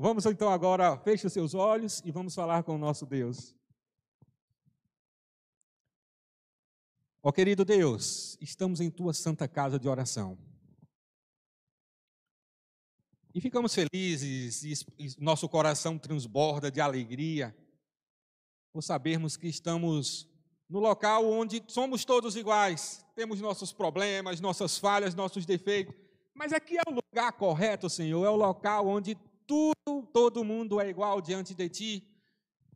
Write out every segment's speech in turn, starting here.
Vamos então agora, feche os seus olhos e vamos falar com o nosso Deus. Ó querido Deus, estamos em tua santa casa de oração. E ficamos felizes, e nosso coração transborda de alegria por sabermos que estamos no local onde somos todos iguais, temos nossos problemas, nossas falhas, nossos defeitos, mas aqui é o lugar correto, Senhor, é o local onde tudo, todo mundo é igual diante de ti,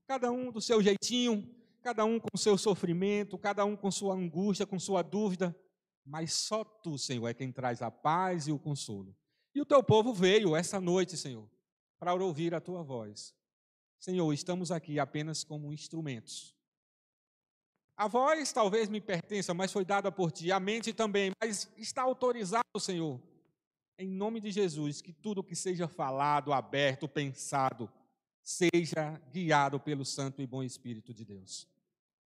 cada um do seu jeitinho, cada um com seu sofrimento, cada um com sua angústia, com sua dúvida, mas só tu, Senhor, é quem traz a paz e o consolo. E o teu povo veio essa noite, Senhor, para ouvir a tua voz. Senhor, estamos aqui apenas como instrumentos. A voz talvez me pertença, mas foi dada por ti, a mente também, mas está autorizado, Senhor, em nome de Jesus, que tudo que seja falado, aberto, pensado, seja guiado pelo Santo e bom Espírito de Deus.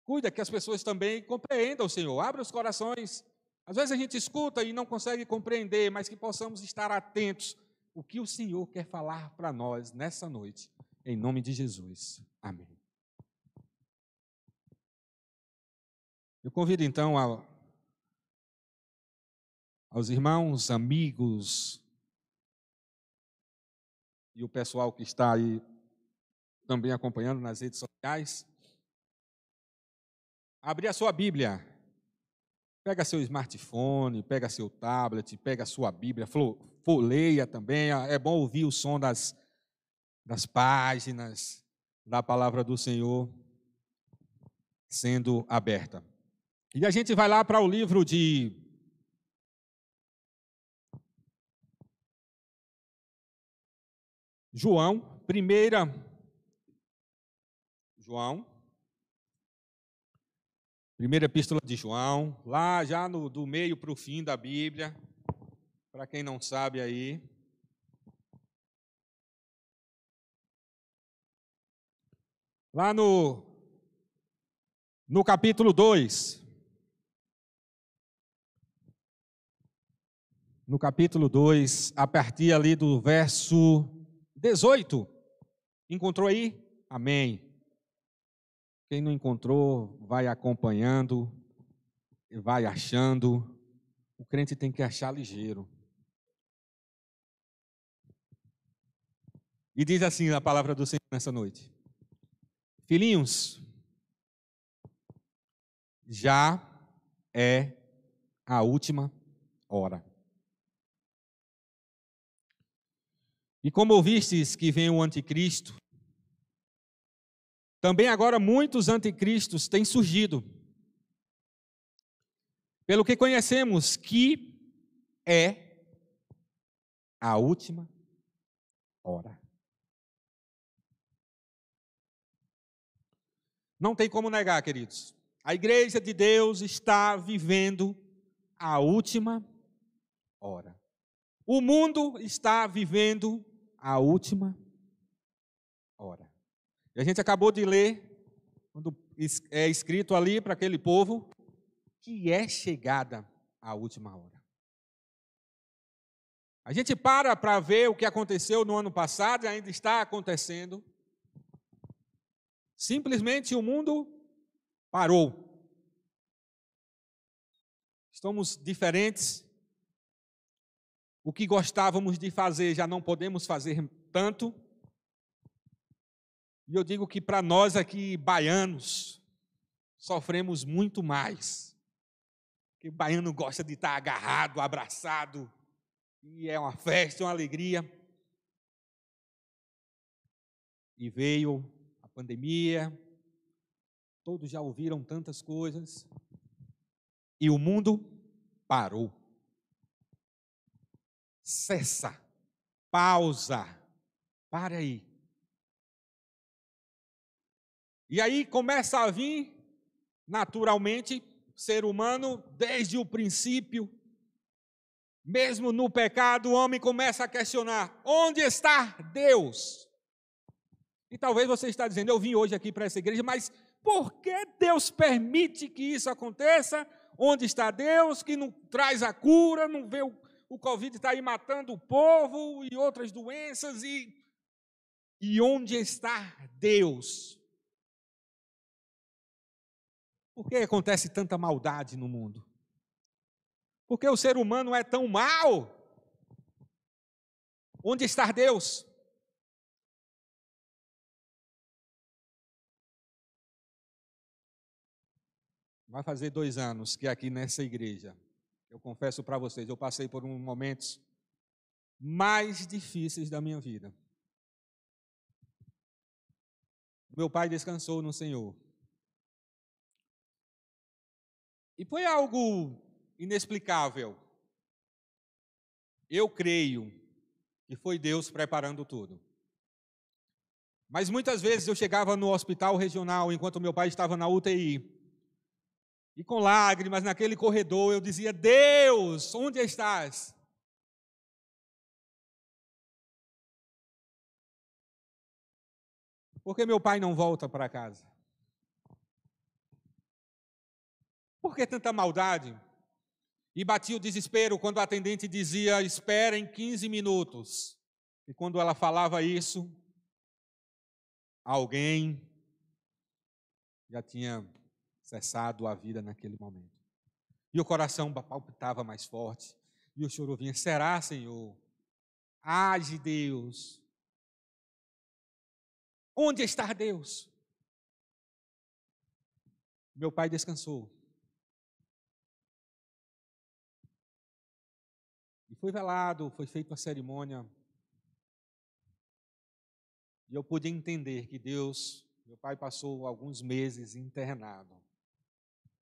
Cuida que as pessoas também compreendam, Senhor. Abra os corações. Às vezes a gente escuta e não consegue compreender, mas que possamos estar atentos o que o Senhor quer falar para nós nessa noite. Em nome de Jesus. Amém. Eu convido então a aos irmãos, amigos e o pessoal que está aí também acompanhando nas redes sociais. Abrir a sua Bíblia. Pega seu smartphone, pega seu tablet, pega sua Bíblia, folheia também. É bom ouvir o som das, das páginas da palavra do Senhor sendo aberta. E a gente vai lá para o livro de João, primeira. João. Primeira epístola de João, lá já no, do meio para o fim da Bíblia, para quem não sabe aí. Lá no, no capítulo 2. No capítulo 2, a partir ali do verso 18. Encontrou aí? Amém. Quem não encontrou, vai acompanhando, vai achando. O crente tem que achar ligeiro. E diz assim a palavra do Senhor nessa noite: Filhinhos, já é a última hora. E como ouvistes que vem o anticristo, também agora muitos anticristos têm surgido. Pelo que conhecemos que é a última hora. Não tem como negar, queridos. A igreja de Deus está vivendo a última hora. O mundo está vivendo a última hora. E a gente acabou de ler, quando é escrito ali para aquele povo, que é chegada a última hora. A gente para para ver o que aconteceu no ano passado e ainda está acontecendo. Simplesmente o mundo parou. Estamos diferentes o que gostávamos de fazer já não podemos fazer tanto. E eu digo que para nós aqui, baianos, sofremos muito mais. Porque o baiano gosta de estar agarrado, abraçado, e é uma festa, uma alegria. E veio a pandemia, todos já ouviram tantas coisas, e o mundo parou cessa, pausa, para aí. E aí começa a vir, naturalmente, ser humano, desde o princípio, mesmo no pecado, o homem começa a questionar: onde está Deus? E talvez você está dizendo: eu vim hoje aqui para essa igreja, mas por que Deus permite que isso aconteça? Onde está Deus que não traz a cura, não vê o o Covid está aí matando o povo e outras doenças, e E onde está Deus? Por que acontece tanta maldade no mundo? Por que o ser humano é tão mau? Onde está Deus? Vai fazer dois anos que aqui nessa igreja, eu confesso para vocês, eu passei por um momentos mais difíceis da minha vida. Meu pai descansou no Senhor. E foi algo inexplicável. Eu creio que foi Deus preparando tudo. Mas muitas vezes eu chegava no hospital regional enquanto meu pai estava na UTI. E com lágrimas naquele corredor eu dizia: Deus, onde estás? Por que meu pai não volta para casa? Por que tanta maldade? E batia o desespero quando a atendente dizia: Esperem 15 minutos. E quando ela falava isso, alguém já tinha cessado a vida naquele momento. E o coração palpitava mais forte. E o choro vinha: Será, Senhor? Age, Deus. Onde está Deus? Meu pai descansou. E foi velado, foi feita a cerimônia. E eu pude entender que Deus, meu pai passou alguns meses internado.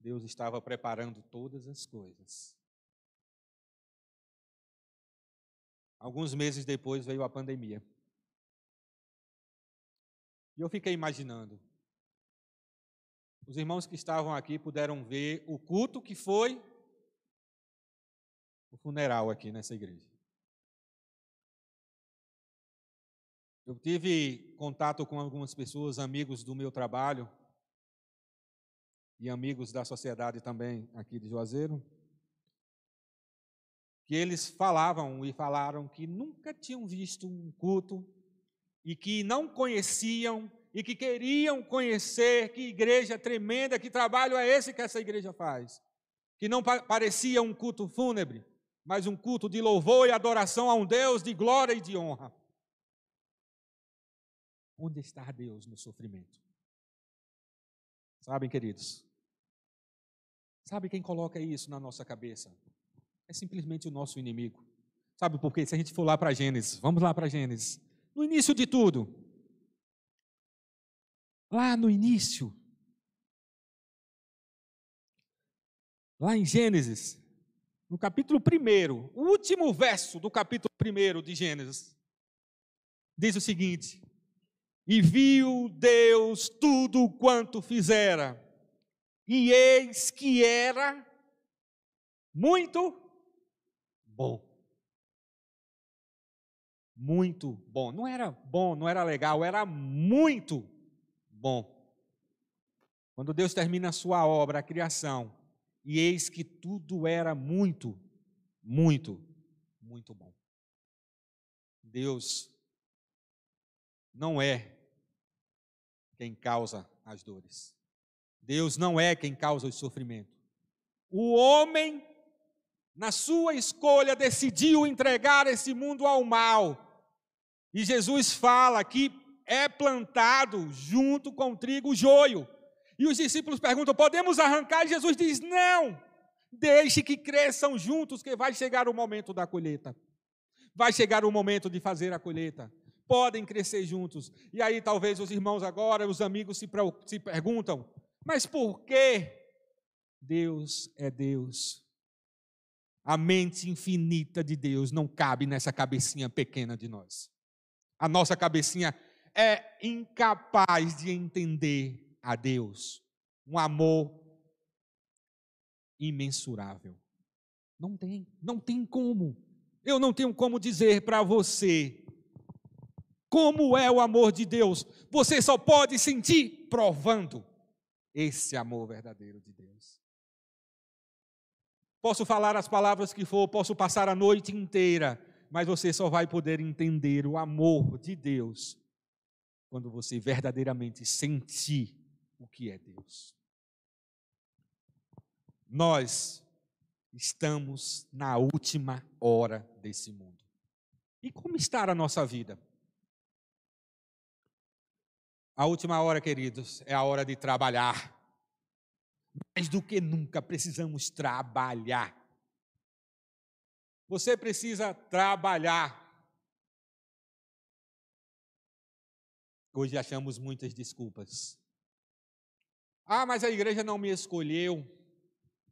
Deus estava preparando todas as coisas. Alguns meses depois veio a pandemia. E eu fiquei imaginando. Os irmãos que estavam aqui puderam ver o culto que foi o funeral aqui nessa igreja. Eu tive contato com algumas pessoas, amigos do meu trabalho, e amigos da sociedade também aqui de Juazeiro, que eles falavam e falaram que nunca tinham visto um culto e que não conheciam e que queriam conhecer que igreja tremenda, que trabalho é esse que essa igreja faz. Que não parecia um culto fúnebre, mas um culto de louvor e adoração a um Deus de glória e de honra. Onde está Deus no sofrimento? Sabem, queridos, Sabe quem coloca isso na nossa cabeça? É simplesmente o nosso inimigo. Sabe por quê? Se a gente for lá para Gênesis, vamos lá para Gênesis. No início de tudo, lá no início, lá em Gênesis, no capítulo 1, o último verso do capítulo 1 de Gênesis, diz o seguinte: E viu Deus tudo quanto fizera, e eis que era muito bom. Muito bom. Não era bom, não era legal, era muito bom. Quando Deus termina a sua obra, a criação, e eis que tudo era muito, muito, muito bom. Deus não é quem causa as dores. Deus não é quem causa o sofrimento. O homem, na sua escolha, decidiu entregar esse mundo ao mal. E Jesus fala que é plantado junto com o trigo o joio. E os discípulos perguntam: podemos arrancar? E Jesus diz: não, deixe que cresçam juntos, que vai chegar o momento da colheita. Vai chegar o momento de fazer a colheita. Podem crescer juntos. E aí, talvez os irmãos agora, os amigos se, se perguntam: mas por que Deus é Deus? A mente infinita de Deus não cabe nessa cabecinha pequena de nós. A nossa cabecinha é incapaz de entender a Deus. Um amor imensurável. Não tem, não tem como. Eu não tenho como dizer para você como é o amor de Deus. Você só pode sentir provando esse amor verdadeiro de Deus. Posso falar as palavras que for, posso passar a noite inteira, mas você só vai poder entender o amor de Deus quando você verdadeiramente sentir o que é Deus. Nós estamos na última hora desse mundo. E como está a nossa vida? A última hora, queridos, é a hora de trabalhar. Mais do que nunca precisamos trabalhar. Você precisa trabalhar. Hoje achamos muitas desculpas. Ah, mas a igreja não me escolheu.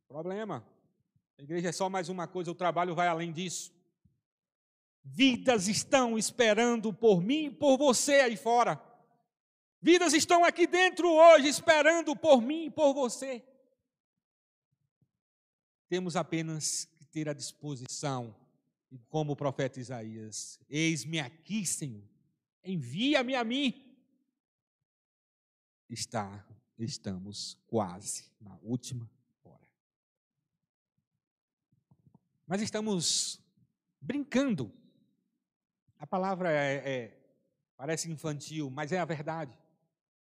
Problema. A igreja é só mais uma coisa, o trabalho vai além disso. Vidas estão esperando por mim e por você aí fora. Vidas estão aqui dentro hoje esperando por mim e por você. Temos apenas que ter a disposição, como o profeta Isaías: Eis-me aqui, Senhor, envia-me a mim. Está, estamos quase na última hora. Mas estamos brincando a palavra é, é, parece infantil, mas é a verdade.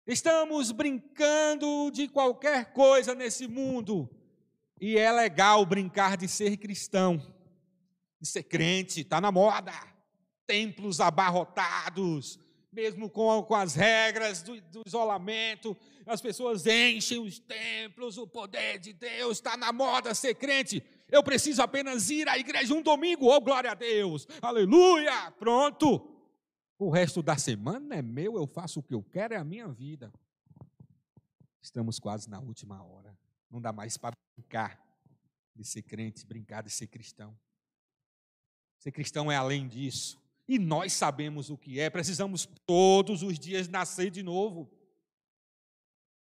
Estamos brincando de qualquer coisa nesse mundo. E é legal brincar de ser cristão, de ser crente, está na moda. Templos abarrotados, mesmo com, com as regras do, do isolamento, as pessoas enchem os templos, o poder de Deus está na moda ser crente. Eu preciso apenas ir à igreja um domingo, oh glória a Deus, aleluia, pronto. O resto da semana é meu, eu faço o que eu quero, é a minha vida. Estamos quase na última hora. Não dá mais para brincar de ser crente, brincar de ser cristão. Ser cristão é além disso. E nós sabemos o que é, precisamos todos os dias nascer de novo.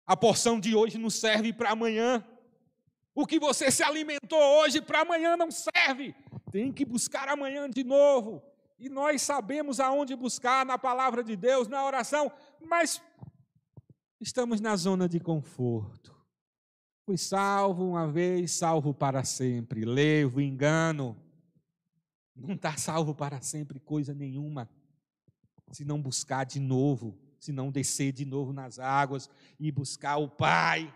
A porção de hoje não serve para amanhã. O que você se alimentou hoje para amanhã não serve. Tem que buscar amanhã de novo. E nós sabemos aonde buscar na palavra de Deus, na oração, mas estamos na zona de conforto. Fui salvo uma vez, salvo para sempre. Levo, engano. Não está salvo para sempre coisa nenhuma. Se não buscar de novo, se não descer de novo nas águas e buscar o Pai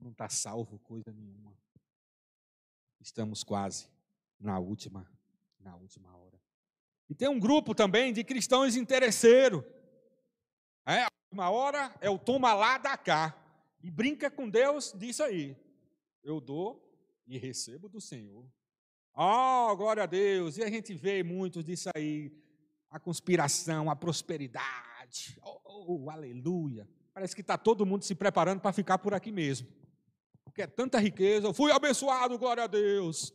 não está salvo coisa nenhuma. Estamos quase na última, na última hora. E tem um grupo também de cristãos interesseiros. É, a última hora é o toma lá da cá. E brinca com Deus disso aí. Eu dou e recebo do Senhor. Oh, glória a Deus! E a gente vê muitos disso aí. A conspiração, a prosperidade. Oh, oh aleluia! Parece que está todo mundo se preparando para ficar por aqui mesmo porque é tanta riqueza, eu fui abençoado, glória a Deus.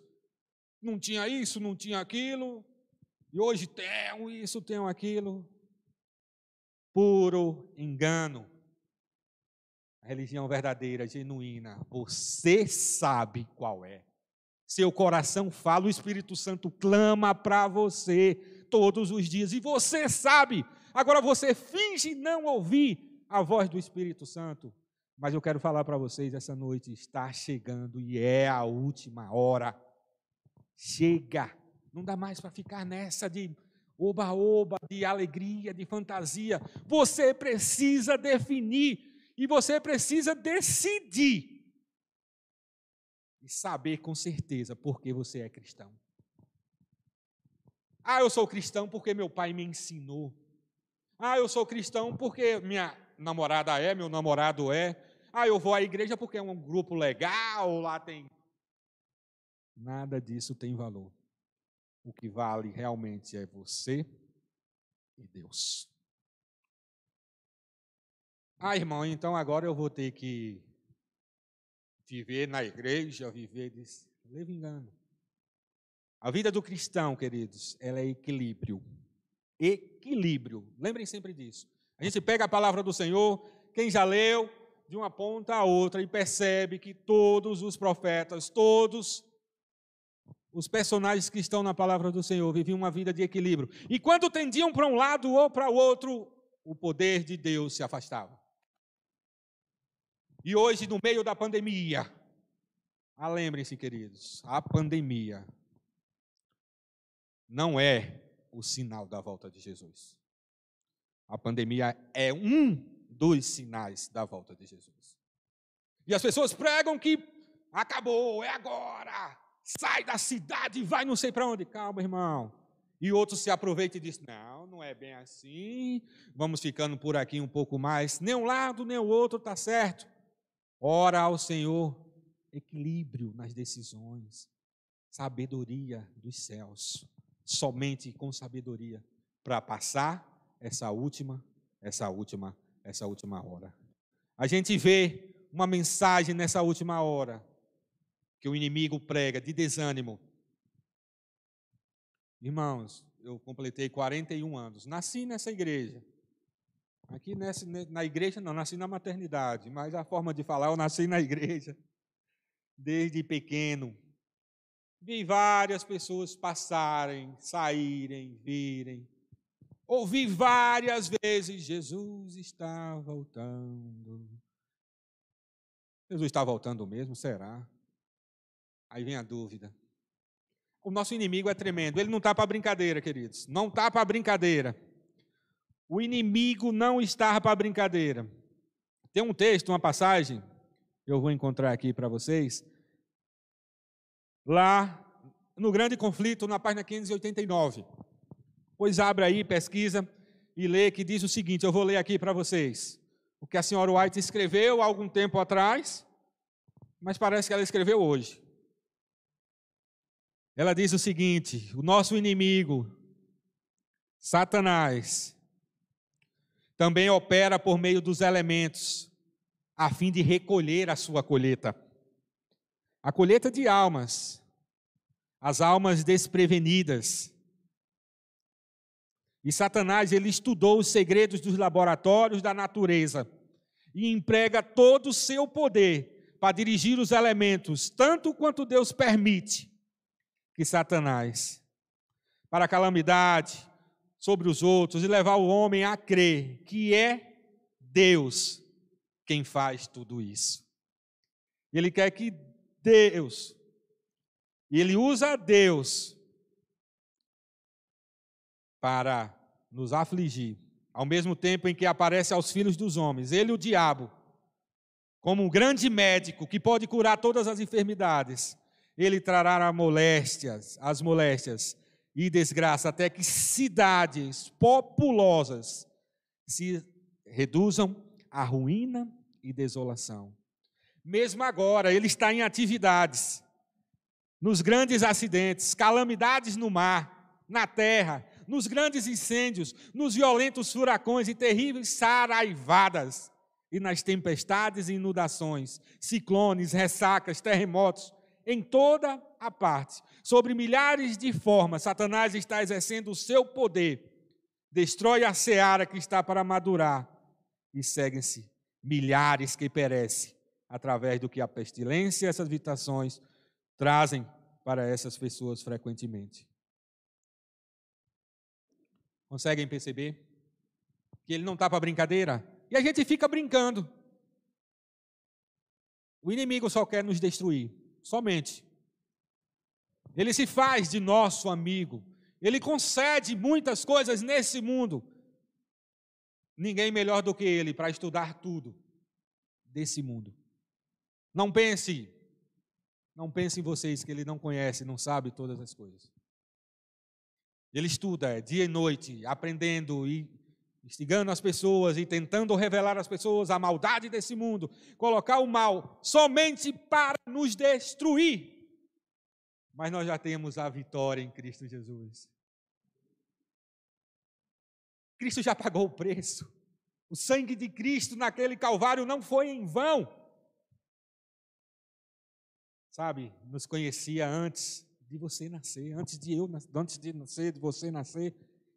Não tinha isso, não tinha aquilo, e hoje tenho isso, tenho aquilo. Puro engano. A religião verdadeira, genuína, você sabe qual é. Seu coração fala, o Espírito Santo clama para você todos os dias, e você sabe. Agora você finge não ouvir a voz do Espírito Santo. Mas eu quero falar para vocês essa noite está chegando e é a última hora. Chega. Não dá mais para ficar nessa de oba-oba, de alegria, de fantasia. Você precisa definir e você precisa decidir. E saber com certeza por que você é cristão. Ah, eu sou cristão porque meu pai me ensinou. Ah, eu sou cristão porque minha namorada é, meu namorado é. Ah, eu vou à igreja porque é um grupo legal, lá tem. Nada disso tem valor. O que vale realmente é você e Deus. Ah, irmão, então agora eu vou ter que viver na igreja, viver disso. Leve engano. A vida do cristão, queridos, ela é equilíbrio. Equilíbrio. Lembrem sempre disso. A gente pega a palavra do Senhor, quem já leu, de uma ponta a outra e percebe que todos os profetas, todos os personagens que estão na palavra do Senhor viviam uma vida de equilíbrio. E quando tendiam para um lado ou para o outro, o poder de Deus se afastava. E hoje, no meio da pandemia, ah, lembrem-se, queridos, a pandemia não é o sinal da volta de Jesus. A pandemia é um dos sinais da volta de Jesus. E as pessoas pregam que acabou, é agora. Sai da cidade e vai não sei para onde. Calma, irmão. E outros se aproveitam e dizem: não, não é bem assim. Vamos ficando por aqui um pouco mais. Nem um lado, nem o outro está certo. Ora ao Senhor, equilíbrio nas decisões, sabedoria dos céus. Somente com sabedoria para passar essa última, essa última, essa última hora. A gente vê uma mensagem nessa última hora que o inimigo prega de desânimo. Irmãos, eu completei 41 anos, nasci nessa igreja. Aqui nessa, na igreja não, nasci na maternidade, mas a forma de falar, eu nasci na igreja desde pequeno. Vi várias pessoas passarem, saírem, virem. Ouvi várias vezes: Jesus está voltando. Jesus está voltando mesmo? Será? Aí vem a dúvida. O nosso inimigo é tremendo. Ele não está para brincadeira, queridos. Não está para brincadeira. O inimigo não está para brincadeira. Tem um texto, uma passagem, eu vou encontrar aqui para vocês. Lá no grande conflito, na página 589. Pois abre aí, pesquisa e lê que diz o seguinte: eu vou ler aqui para vocês. O que a senhora White escreveu há algum tempo atrás, mas parece que ela escreveu hoje. Ela diz o seguinte: o nosso inimigo, Satanás, também opera por meio dos elementos, a fim de recolher a sua colheita. A colheita de almas, as almas desprevenidas. E Satanás, ele estudou os segredos dos laboratórios da natureza e emprega todo o seu poder para dirigir os elementos, tanto quanto Deus permite que Satanás, para a calamidade sobre os outros e levar o homem a crer que é Deus quem faz tudo isso. Ele quer que Deus, e ele usa Deus para nos afligir, ao mesmo tempo em que aparece aos filhos dos homens, ele, o diabo, como um grande médico que pode curar todas as enfermidades, ele trará moléstias, as moléstias e desgraça, até que cidades populosas se reduzam à ruína e desolação. Mesmo agora, ele está em atividades, nos grandes acidentes, calamidades no mar, na terra, nos grandes incêndios, nos violentos furacões e terríveis saraivadas, e nas tempestades e inundações, ciclones, ressacas, terremotos, em toda a parte. Sobre milhares de formas, Satanás está exercendo o seu poder, destrói a seara que está para madurar, e seguem-se milhares que perecem através do que a pestilência e essas habitações trazem para essas pessoas frequentemente. Conseguem perceber? Que ele não está para brincadeira. E a gente fica brincando. O inimigo só quer nos destruir, somente. Ele se faz de nosso amigo. Ele concede muitas coisas nesse mundo. Ninguém melhor do que ele para estudar tudo desse mundo. Não pense, não pense em vocês que ele não conhece, não sabe todas as coisas. Ele estuda dia e noite, aprendendo e instigando as pessoas e tentando revelar às pessoas a maldade desse mundo, colocar o mal somente para nos destruir. Mas nós já temos a vitória em Cristo Jesus. Cristo já pagou o preço. O sangue de Cristo naquele Calvário não foi em vão. Sabe, nos conhecia antes de você nascer, antes de eu, antes de nascer, de você nascer.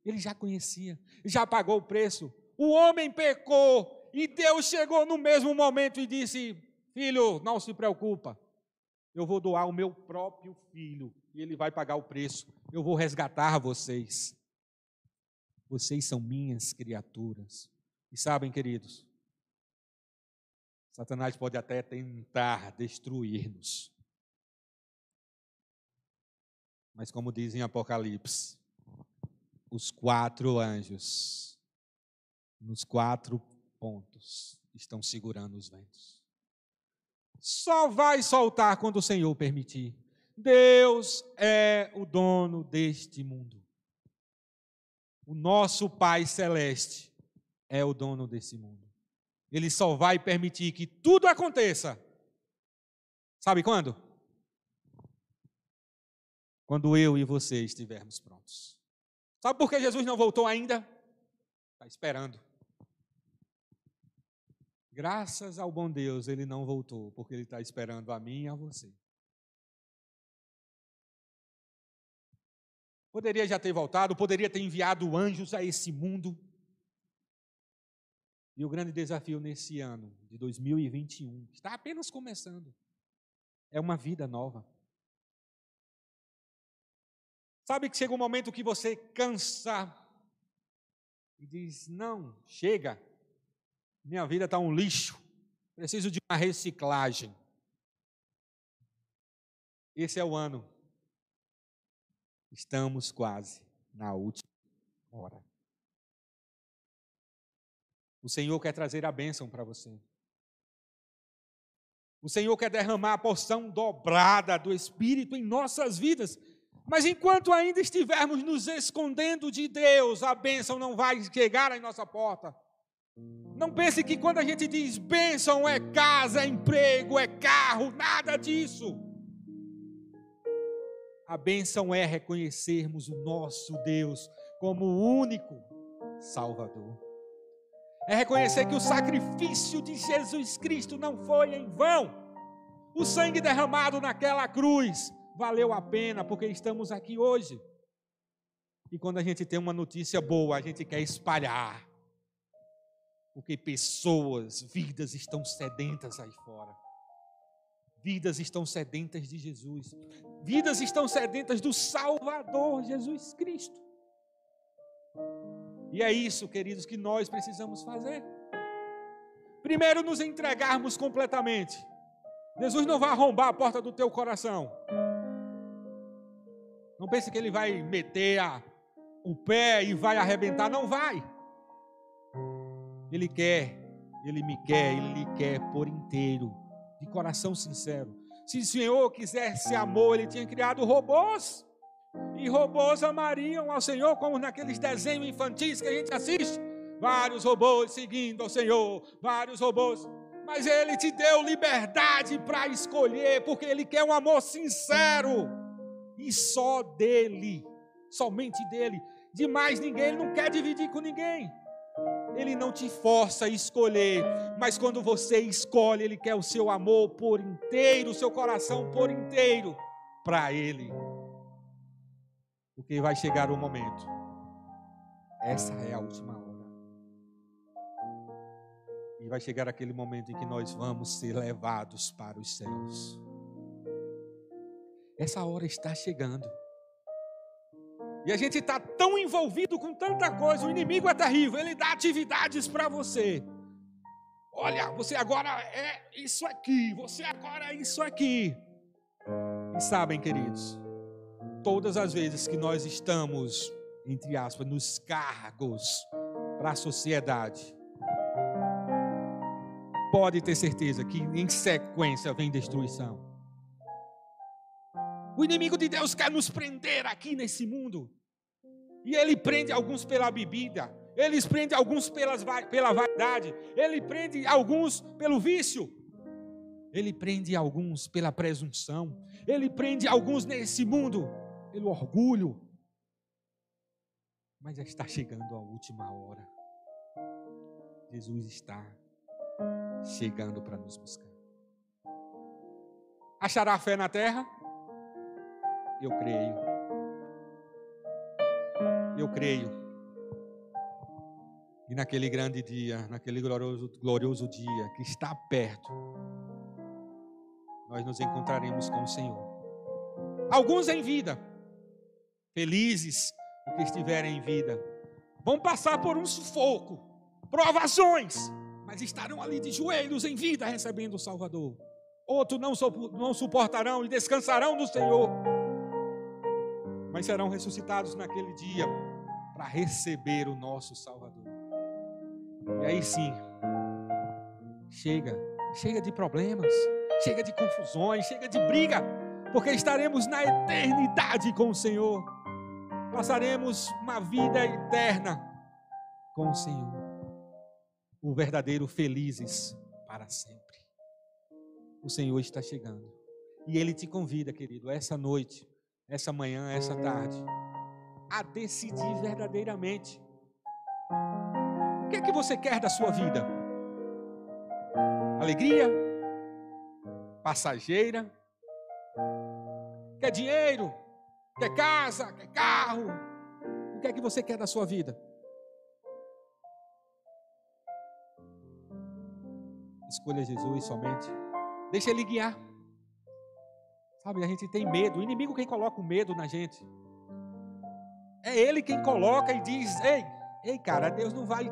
Ele já conhecia, já pagou o preço. O homem pecou e Deus chegou no mesmo momento e disse: Filho, não se preocupa, eu vou doar o meu próprio filho e ele vai pagar o preço. Eu vou resgatar vocês. Vocês são minhas criaturas. E sabem, queridos, Satanás pode até tentar destruir-nos. Mas, como diz em Apocalipse, os quatro anjos nos quatro pontos estão segurando os ventos. Só vai soltar quando o Senhor permitir. Deus é o dono deste mundo. O nosso Pai Celeste é o dono desse mundo. Ele só vai permitir que tudo aconteça. Sabe quando? Quando eu e você estivermos prontos. Sabe por que Jesus não voltou ainda? Está esperando. Graças ao bom Deus, ele não voltou, porque ele está esperando a mim e a você. Poderia já ter voltado, poderia ter enviado anjos a esse mundo. E o grande desafio nesse ano de 2021, está apenas começando, é uma vida nova. Sabe que chega um momento que você cansa e diz: Não, chega, minha vida está um lixo. Preciso de uma reciclagem. Esse é o ano. Estamos quase na última hora. O Senhor quer trazer a bênção para você. O Senhor quer derramar a porção dobrada do Espírito em nossas vidas. Mas enquanto ainda estivermos nos escondendo de Deus, a bênção não vai chegar em nossa porta. Não pense que quando a gente diz bênção é casa, é emprego, é carro, nada disso. A bênção é reconhecermos o nosso Deus como o único Salvador. É reconhecer que o sacrifício de Jesus Cristo não foi em vão. O sangue derramado naquela cruz valeu a pena porque estamos aqui hoje. E quando a gente tem uma notícia boa, a gente quer espalhar porque pessoas, vidas estão sedentas aí fora. Vidas estão sedentas de Jesus. Vidas estão sedentas do Salvador Jesus Cristo. E é isso, queridos, que nós precisamos fazer. Primeiro, nos entregarmos completamente. Jesus não vai arrombar a porta do teu coração. Não pense que ele vai meter a, o pé e vai arrebentar. Não vai. Ele quer, ele me quer, ele quer por inteiro, de coração sincero. Se o Senhor quisesse amor, ele tinha criado robôs. E robôs amariam ao Senhor, como naqueles desenhos infantis que a gente assiste. Vários robôs seguindo ao Senhor, vários robôs. Mas Ele te deu liberdade para escolher, porque Ele quer um amor sincero. E só dele, somente dele. De mais ninguém, Ele não quer dividir com ninguém. Ele não te força a escolher, mas quando você escolhe, Ele quer o seu amor por inteiro, o seu coração por inteiro para Ele. Porque vai chegar o momento, essa é a última hora. E vai chegar aquele momento em que nós vamos ser levados para os céus. Essa hora está chegando. E a gente está tão envolvido com tanta coisa, o inimigo é terrível, ele dá atividades para você. Olha, você agora é isso aqui, você agora é isso aqui. E sabem, queridos, todas as vezes que nós estamos, entre aspas, nos cargos para a sociedade, pode ter certeza que em sequência vem destruição. O inimigo de Deus quer nos prender aqui nesse mundo. E ele prende alguns pela bebida, ele prende alguns pelas, pela vaidade, ele prende alguns pelo vício, ele prende alguns pela presunção, ele prende alguns nesse mundo pelo orgulho. Mas já está chegando a última hora. Jesus está chegando para nos buscar. Achará fé na terra? Eu creio eu creio. E naquele grande dia, naquele glorioso, glorioso dia que está perto, nós nos encontraremos com o Senhor. Alguns em vida, felizes porque estiverem em vida, vão passar por um sufoco, provações, mas estarão ali de joelhos em vida recebendo o Salvador. Outros não, suportarão e descansarão no Senhor, mas serão ressuscitados naquele dia para receber o nosso Salvador. E aí sim, chega, chega de problemas, chega de confusões, chega de briga, porque estaremos na eternidade com o Senhor. Passaremos uma vida eterna com o Senhor. O verdadeiro felizes para sempre. O Senhor está chegando. E Ele te convida, querido, essa noite, essa manhã, essa tarde, a decidir verdadeiramente. O que é que você quer da sua vida? Alegria? Passageira? Quer dinheiro? Quer casa? Quer carro? O que é que você quer da sua vida? Escolha Jesus somente. Deixa Ele guiar. Sabe, a gente tem medo. O inimigo quem coloca o medo na gente. É ele quem coloca e diz: Ei, ei, cara, Deus não vai.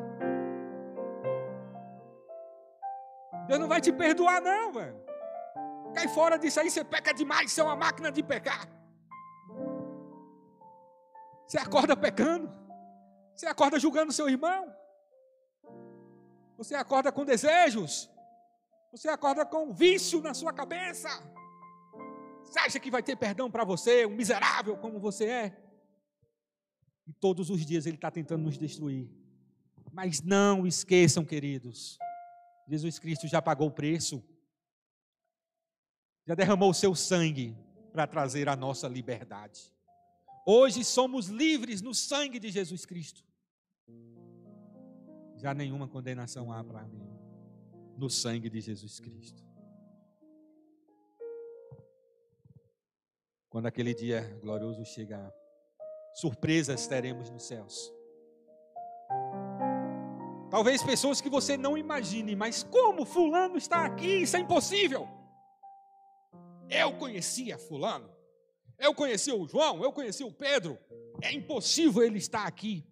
Deus não vai te perdoar, não, velho. Cai fora disso aí, você peca demais, você é uma máquina de pecar. Você acorda pecando. Você acorda julgando seu irmão. Você acorda com desejos. Você acorda com vício na sua cabeça. Você acha que vai ter perdão para você, um miserável como você é? E todos os dias ele está tentando nos destruir. Mas não esqueçam, queridos, Jesus Cristo já pagou o preço, já derramou o seu sangue para trazer a nossa liberdade. Hoje somos livres no sangue de Jesus Cristo. Já nenhuma condenação há para mim no sangue de Jesus Cristo. Quando aquele dia glorioso chegar, surpresas teremos nos céus. Talvez pessoas que você não imagine, mas como Fulano está aqui? Isso é impossível. Eu conhecia Fulano, eu conheci o João, eu conheci o Pedro. É impossível ele estar aqui.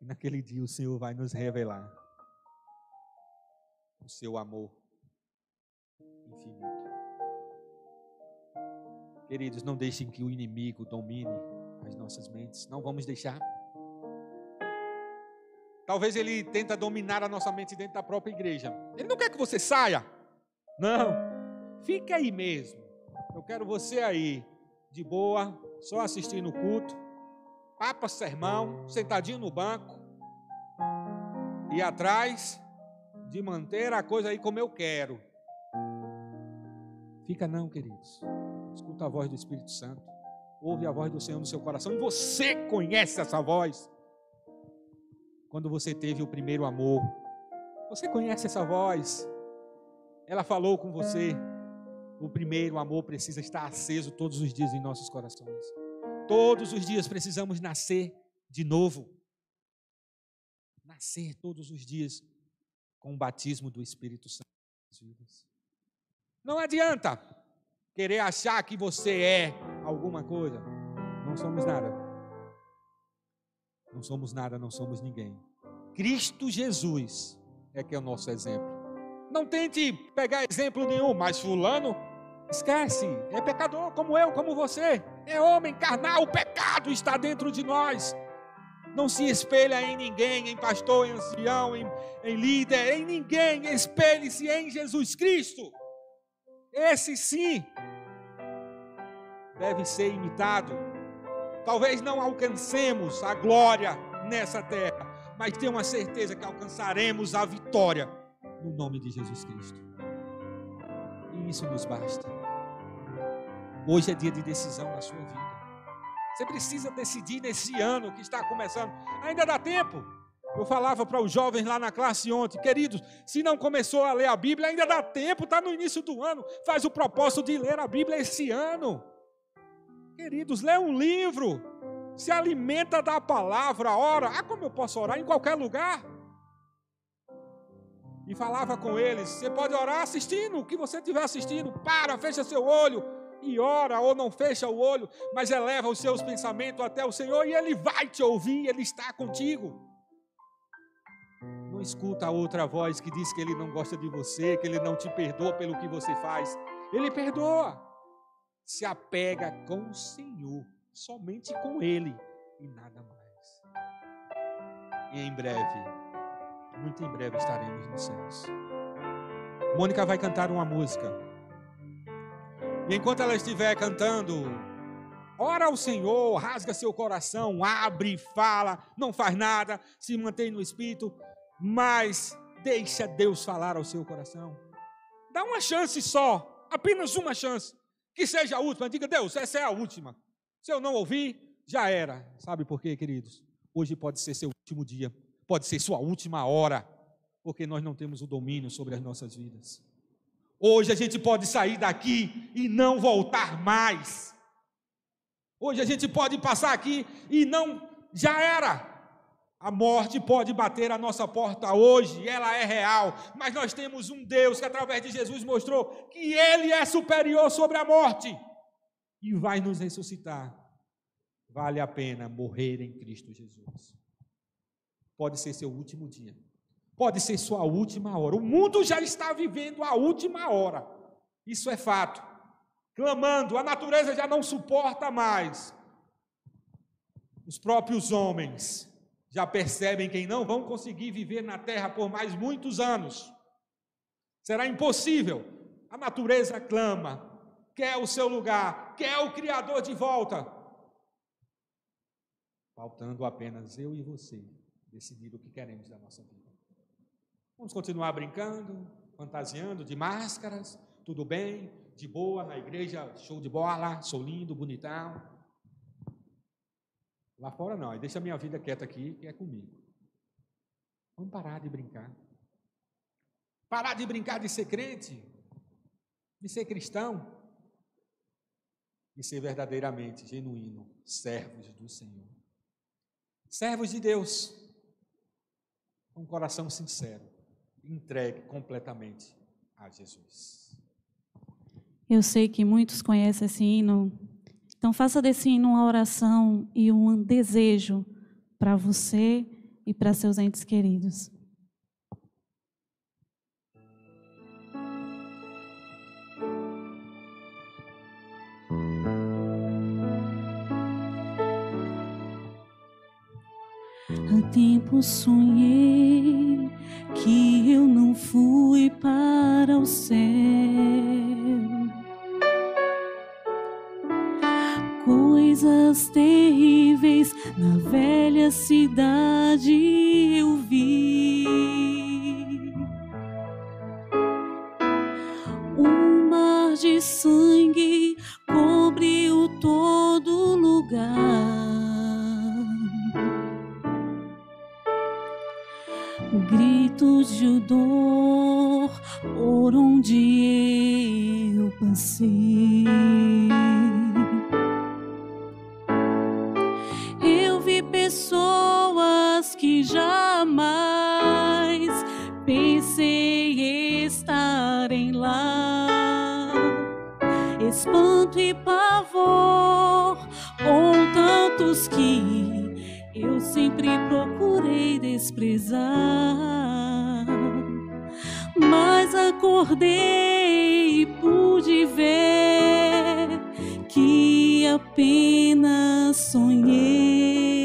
E naquele dia o Senhor vai nos revelar o seu amor Queridos, não deixem que o inimigo domine as nossas mentes. Não vamos deixar. Talvez ele tenta dominar a nossa mente dentro da própria igreja. Ele não quer que você saia. Não. Fique aí mesmo. Eu quero você aí, de boa, só assistindo o culto, papa sermão, sentadinho no banco, e atrás de manter a coisa aí como eu quero. Fica não, queridos. Escuta a voz do Espírito Santo. Ouve a voz do Senhor no seu coração. Você conhece essa voz. Quando você teve o primeiro amor. Você conhece essa voz. Ela falou com você. O primeiro amor precisa estar aceso todos os dias em nossos corações. Todos os dias precisamos nascer de novo. Nascer todos os dias com o batismo do Espírito Santo Não adianta querer achar que você é alguma coisa. Não somos nada. Não somos nada, não somos ninguém. Cristo Jesus é que é o nosso exemplo. Não tente pegar exemplo nenhum, mas fulano, esquece, é pecador como eu, como você. É homem carnal, o pecado está dentro de nós. Não se espelha em ninguém, em pastor, em ancião, em, em líder, em ninguém. Espelhe-se em Jesus Cristo. Esse sim deve ser imitado. Talvez não alcancemos a glória nessa terra, mas tenho uma certeza que alcançaremos a vitória no nome de Jesus Cristo. E isso nos basta. Hoje é dia de decisão na sua vida. Você precisa decidir nesse ano que está começando. Ainda dá tempo. Eu falava para os jovens lá na classe ontem, queridos, se não começou a ler a Bíblia, ainda dá tempo, está no início do ano. Faz o propósito de ler a Bíblia esse ano. Queridos, lê um livro, se alimenta da palavra, ora. Ah, como eu posso orar em qualquer lugar? E falava com eles: você pode orar assistindo, o que você estiver assistindo, para, fecha seu olho, e ora ou não fecha o olho, mas eleva os seus pensamentos até o Senhor e Ele vai te ouvir, Ele está contigo. Não escuta a outra voz que diz que Ele não gosta de você, que Ele não te perdoa pelo que você faz. Ele perdoa. Se apega com o Senhor, somente com Ele e nada mais. E em breve muito em breve estaremos nos céus. Mônica vai cantar uma música. E enquanto ela estiver cantando, ora ao Senhor, rasga seu coração, abre, fala, não faz nada, se mantém no espírito, mas deixa Deus falar ao seu coração. Dá uma chance só, apenas uma chance, que seja a última. Diga, Deus, essa é a última. Se eu não ouvir, já era. Sabe por quê, queridos? Hoje pode ser seu último dia, pode ser sua última hora, porque nós não temos o domínio sobre as nossas vidas. Hoje a gente pode sair daqui e não voltar mais. Hoje a gente pode passar aqui e não, já era. A morte pode bater a nossa porta hoje, ela é real, mas nós temos um Deus que através de Jesus mostrou que ele é superior sobre a morte e vai nos ressuscitar. Vale a pena morrer em Cristo Jesus. Pode ser seu último dia, pode ser sua última hora. O mundo já está vivendo a última hora, isso é fato. Clamando, a natureza já não suporta mais. Os próprios homens já percebem que não vão conseguir viver na terra por mais muitos anos. Será impossível. A natureza clama, quer o seu lugar, quer o Criador de volta. Faltando apenas eu e você decidir o que queremos da nossa vida. Vamos continuar brincando, fantasiando de máscaras, tudo bem, de boa na igreja, show de bola, sou lindo, bonitão. Lá fora não, deixa a minha vida quieta aqui, que é comigo. Vamos parar de brincar. Parar de brincar de ser crente, de ser cristão, e ser verdadeiramente genuíno, servos do Senhor. Servos de Deus, com um coração sincero, entregue completamente a Jesus. Eu sei que muitos conhecem esse hino então, faça desse hino uma oração e um desejo para você e para seus entes queridos. Há tempo sonhei que eu não fui para o céu coisas terríveis na velha cidade eu vi. Um mar de sangue cobriu todo lugar. Gritos de dor por onde eu passei. Espanto e pavor com tantos que eu sempre procurei desprezar. Mas acordei e pude ver que apenas sonhei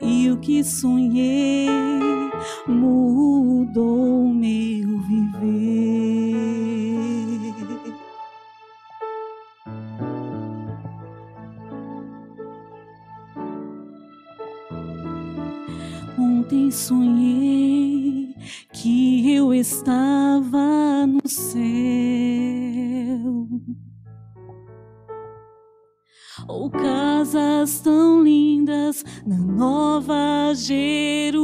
e o que sonhei mudou meu Sonhei que eu estava no céu ou casas tão lindas na Nova Jerusalém.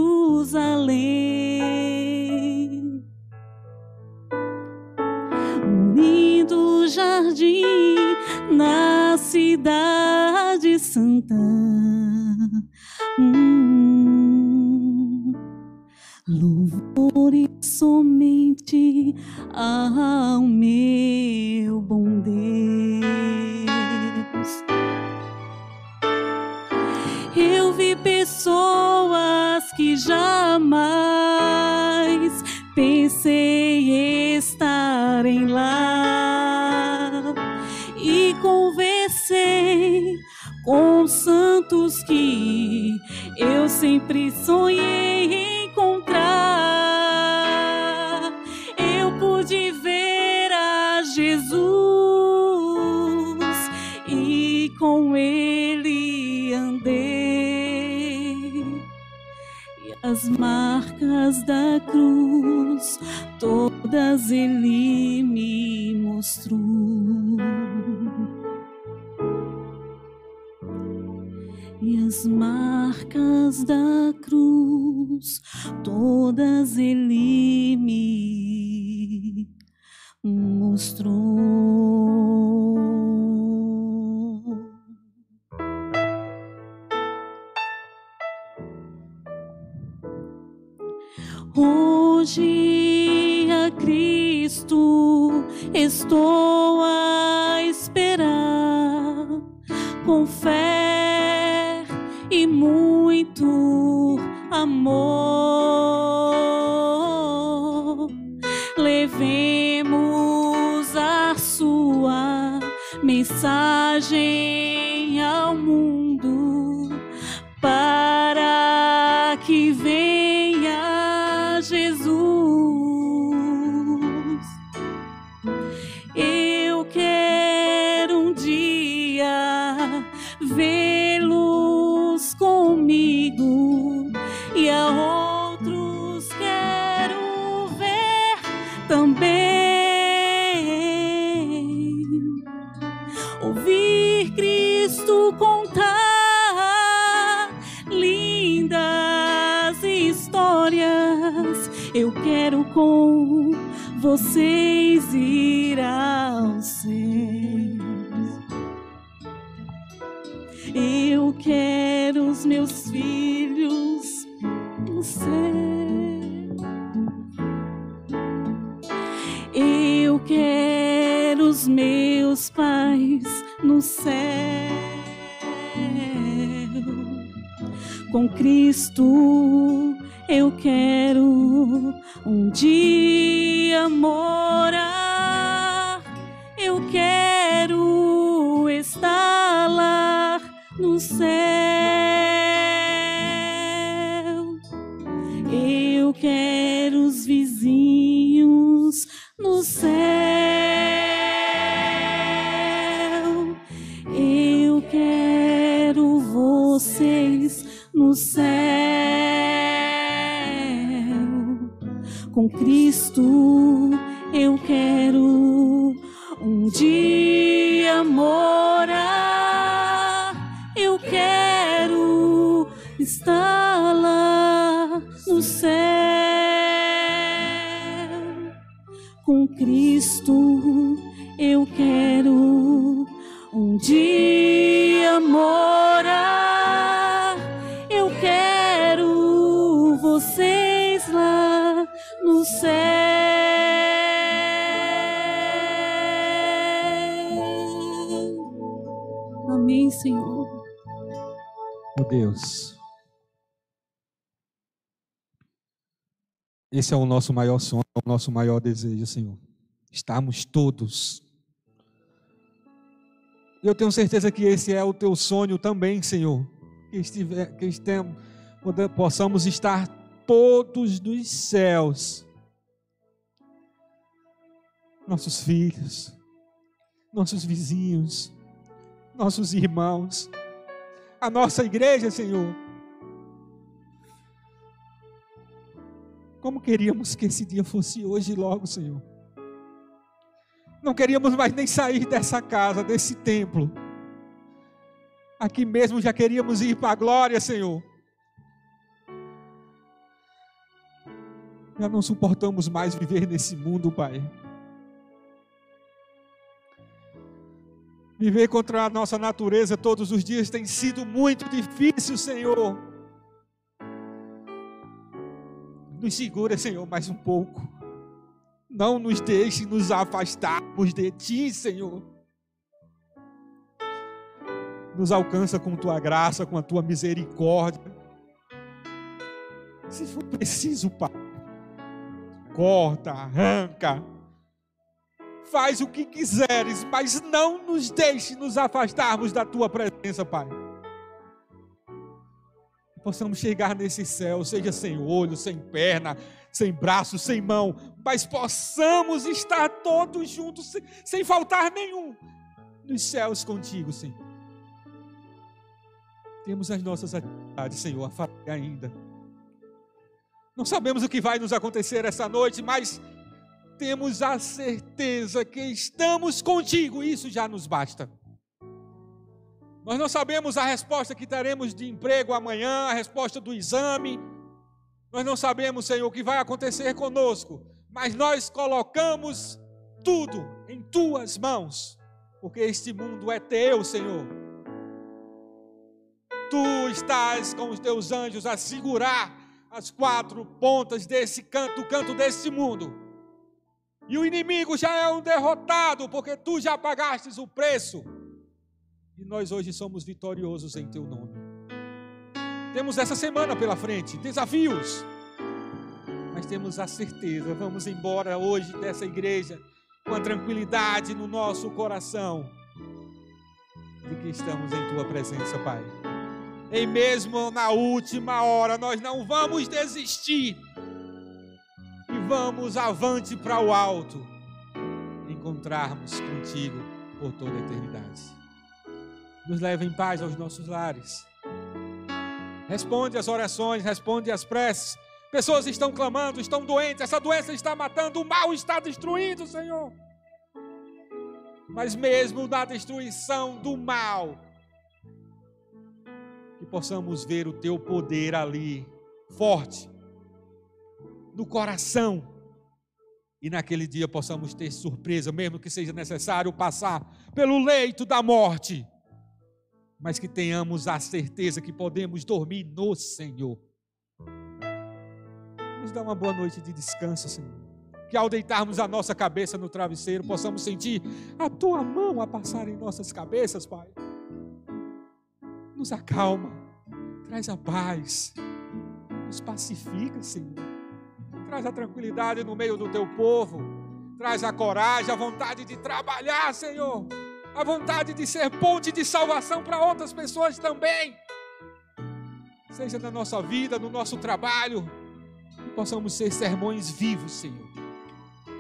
Um lindo jardim na cidade santa. Hum, louvores somente ao meu bom Deus. Eu vi pessoas que jamais pensei estarem lá e conversei com santos que eu sempre sonhei marcas da cruz, todas ele me mostrou. E as marcas da cruz, todas ele me mostrou. Hoje a Cristo estou a esperar com fé e muito amor. Levemos a sua mensagem Cristo eu quero um dia morar, eu quero estar lá no céu, eu quero os vizinhos no céu, Esse é o nosso maior sonho, é o nosso maior desejo, Senhor. Estarmos todos. Eu tenho certeza que esse é o teu sonho também, Senhor. Que, estiver, que estemos, possamos estar todos dos céus, nossos filhos, nossos vizinhos, nossos irmãos, a nossa igreja, Senhor. Como queríamos que esse dia fosse hoje logo, Senhor. Não queríamos mais nem sair dessa casa, desse templo. Aqui mesmo já queríamos ir para a glória, Senhor. Já não suportamos mais viver nesse mundo, Pai. Viver contra a nossa natureza todos os dias tem sido muito difícil, Senhor. Nos segura, Senhor, mais um pouco. Não nos deixe nos afastarmos de Ti, Senhor. Nos alcança com Tua graça, com a Tua misericórdia. Se for preciso, Pai corta, arranca, faz o que quiseres, mas não nos deixe nos afastarmos da tua presença, Pai. Possamos chegar nesse céu, seja sem olho, sem perna, sem braço, sem mão, mas possamos estar todos juntos, sem, sem faltar nenhum, nos céus contigo, Senhor. Temos as nossas atividades, Senhor, a fazer ainda Não sabemos o que vai nos acontecer essa noite, mas temos a certeza que estamos contigo, isso já nos basta. Nós não sabemos a resposta que teremos de emprego amanhã, a resposta do exame. Nós não sabemos, Senhor, o que vai acontecer conosco, mas nós colocamos tudo em tuas mãos, porque este mundo é teu, Senhor. Tu estás com os teus anjos a segurar as quatro pontas desse canto, do canto desse mundo. E o inimigo já é um derrotado, porque tu já pagastes o preço. E nós hoje somos vitoriosos em teu nome. Temos essa semana pela frente, desafios. Mas temos a certeza, vamos embora hoje dessa igreja com a tranquilidade no nosso coração de que estamos em tua presença, Pai. E mesmo na última hora, nós não vamos desistir e vamos avante para o alto, encontrarmos contigo por toda a eternidade nos leva em paz aos nossos lares. Responde as orações, responde as preces. Pessoas estão clamando, estão doentes, essa doença está matando, o mal está destruindo, Senhor. Mas mesmo na destruição do mal, que possamos ver o teu poder ali, forte, no coração, e naquele dia possamos ter surpresa, mesmo que seja necessário passar pelo leito da morte mas que tenhamos a certeza que podemos dormir no Senhor. Nos dá uma boa noite de descanso, Senhor. Que ao deitarmos a nossa cabeça no travesseiro, possamos sentir a tua mão a passar em nossas cabeças, Pai. Nos acalma, traz a paz, nos pacifica, Senhor. Traz a tranquilidade no meio do teu povo, traz a coragem, a vontade de trabalhar, Senhor a vontade de ser ponte de salvação para outras pessoas também. Seja na nossa vida, no nosso trabalho, que possamos ser sermões vivos, Senhor.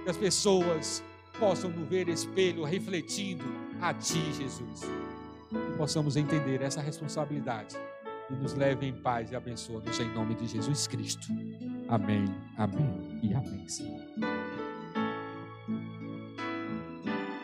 Que as pessoas possam nos ver espelho refletindo a Ti, Jesus. Que possamos entender essa responsabilidade e nos leve em paz e abençoa-nos em nome de Jesus Cristo. Amém, amém e amém, Senhor.